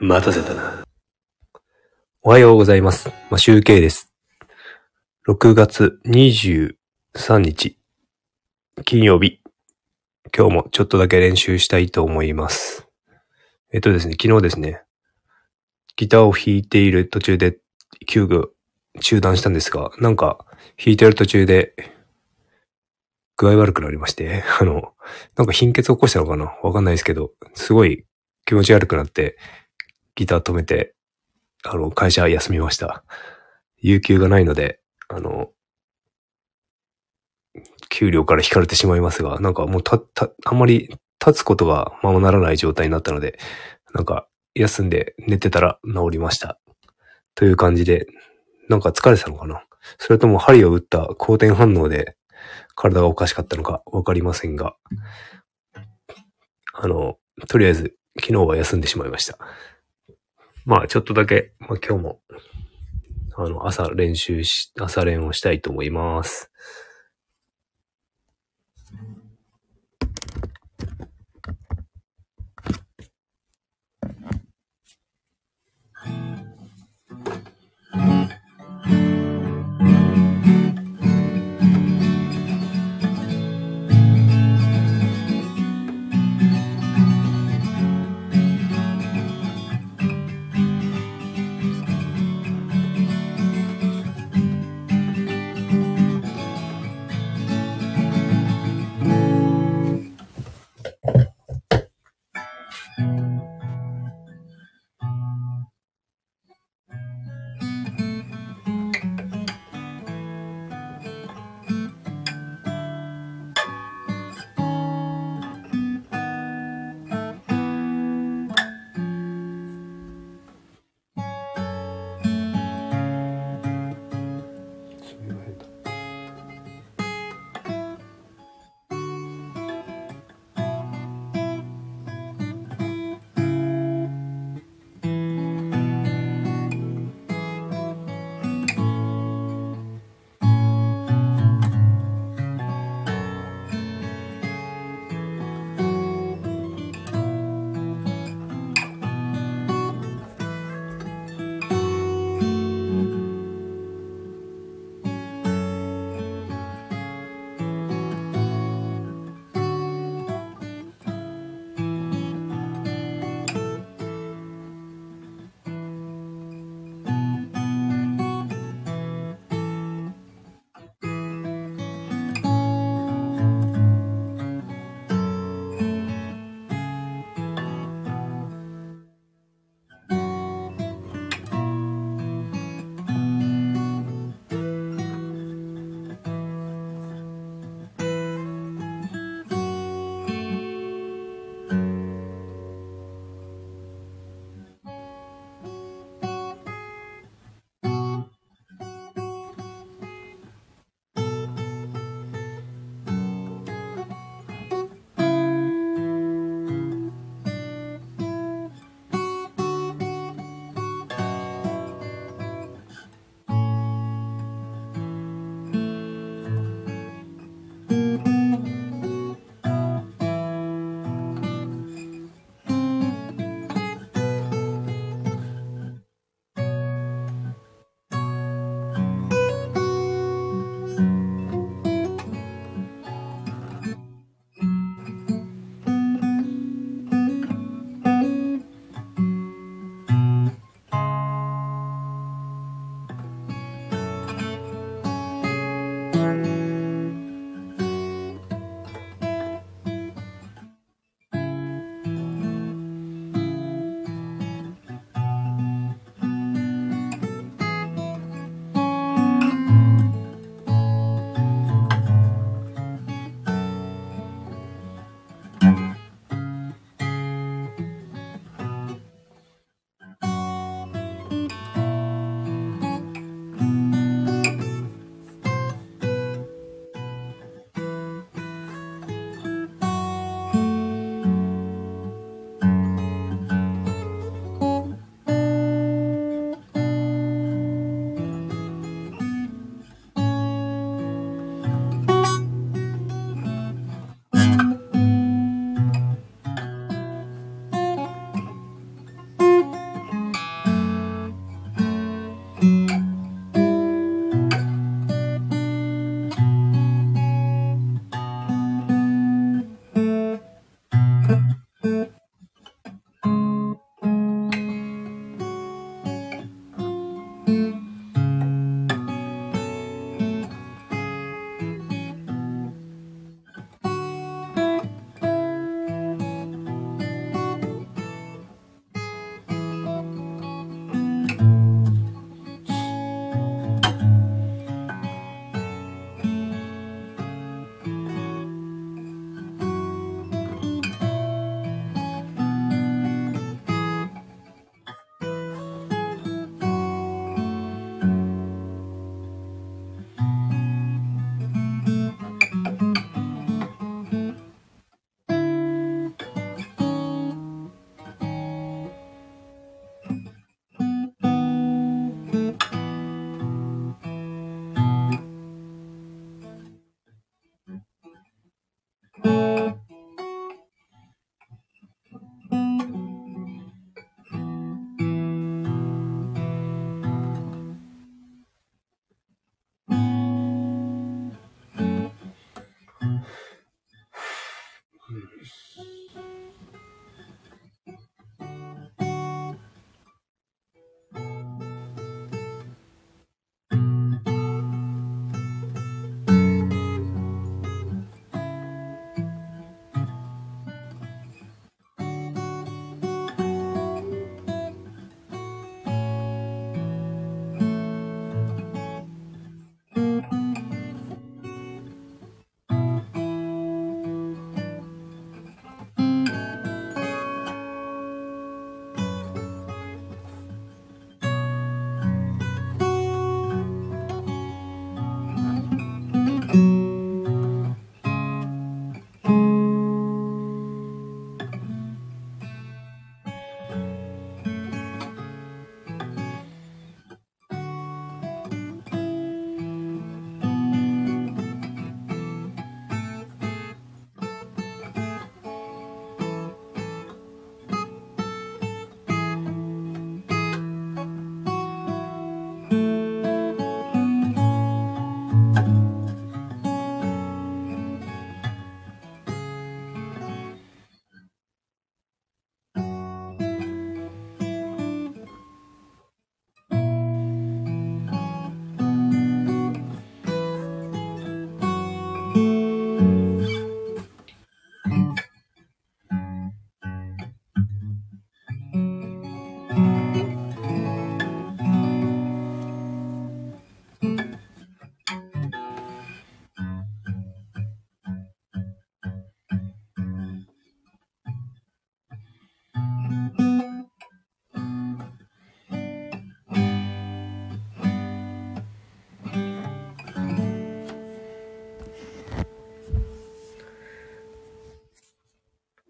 待たせたな。おはようございます。まあ、集計です。6月23日、金曜日。今日もちょっとだけ練習したいと思います。えっとですね、昨日ですね、ギターを弾いている途中で急遽中断したんですが、なんか弾いてる途中で具合悪くなりまして、あの、なんか貧血起こしたのかな？わかんないですけど、すごい気持ち悪くなって、ギター止めて、あの、会社休みました。有給がないので、あの、給料から引かれてしまいますが、なんかもうた、た、あんまり立つことがままならない状態になったので、なんか休んで寝てたら治りました。という感じで、なんか疲れてたのかなそれとも針を打った好転反応で体がおかしかったのかわかりませんが、あの、とりあえず昨日は休んでしまいました。まあちょっとだけ、まあ今日も、あの、朝練習し、朝練をしたいと思います。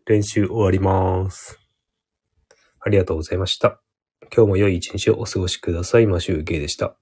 練習終わります。ありがとうございました。今日も良い一日をお過ごしください。マシューゲイでした。